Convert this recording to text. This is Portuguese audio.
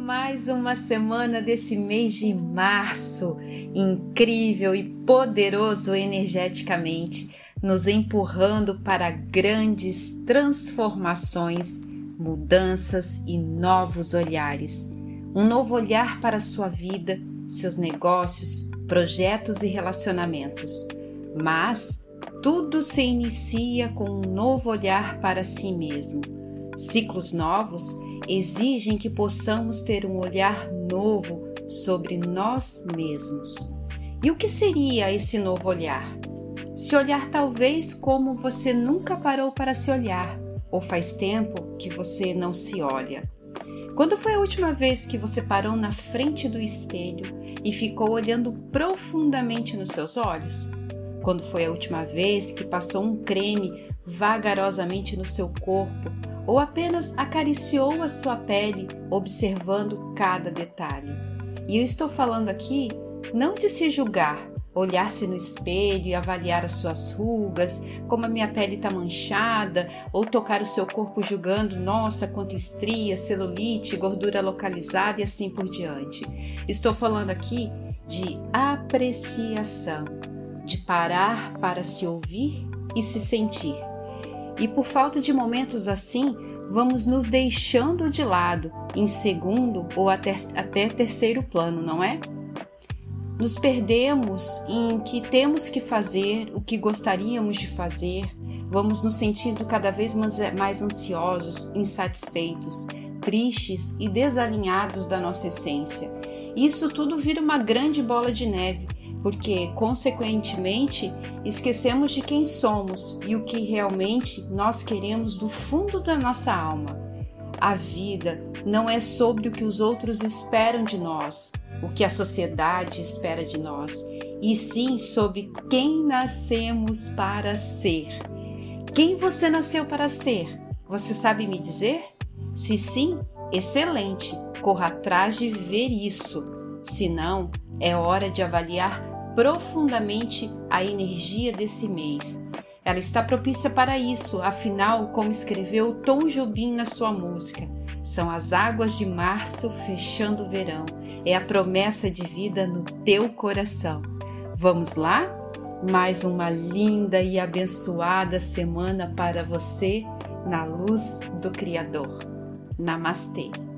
mais uma semana desse mês de março, incrível e poderoso energeticamente, nos empurrando para grandes transformações, mudanças e novos olhares. Um novo olhar para sua vida, seus negócios, projetos e relacionamentos. Mas tudo se inicia com um novo olhar para si mesmo. Ciclos novos exigem que possamos ter um olhar novo sobre nós mesmos. E o que seria esse novo olhar? Se olhar talvez como você nunca parou para se olhar, ou faz tempo que você não se olha. Quando foi a última vez que você parou na frente do espelho e ficou olhando profundamente nos seus olhos? Quando foi a última vez que passou um creme vagarosamente no seu corpo ou apenas acariciou a sua pele, observando cada detalhe. E eu estou falando aqui não de se julgar, olhar-se no espelho e avaliar as suas rugas, como a minha pele está manchada, ou tocar o seu corpo julgando, nossa, quanta estria, celulite, gordura localizada e assim por diante. Estou falando aqui de apreciação, de parar para se ouvir e se sentir e por falta de momentos assim, vamos nos deixando de lado em segundo ou até, até terceiro plano, não é? Nos perdemos em que temos que fazer o que gostaríamos de fazer, vamos nos sentindo cada vez mais, ansiosos, insatisfeitos, tristes e desalinhados da nossa essência. Isso tudo vira uma grande bola de neve porque, consequentemente, esquecemos de quem somos e o que realmente nós queremos do fundo da nossa alma. A vida não é sobre o que os outros esperam de nós, o que a sociedade espera de nós, e sim sobre quem nascemos para ser. Quem você nasceu para ser? Você sabe me dizer? Se sim, excelente, corra atrás de ver isso. Se não, é hora de avaliar profundamente a energia desse mês. Ela está propícia para isso, afinal, como escreveu Tom Jobim na sua música, são as águas de março fechando o verão. É a promessa de vida no teu coração. Vamos lá? Mais uma linda e abençoada semana para você na luz do Criador. Namastê!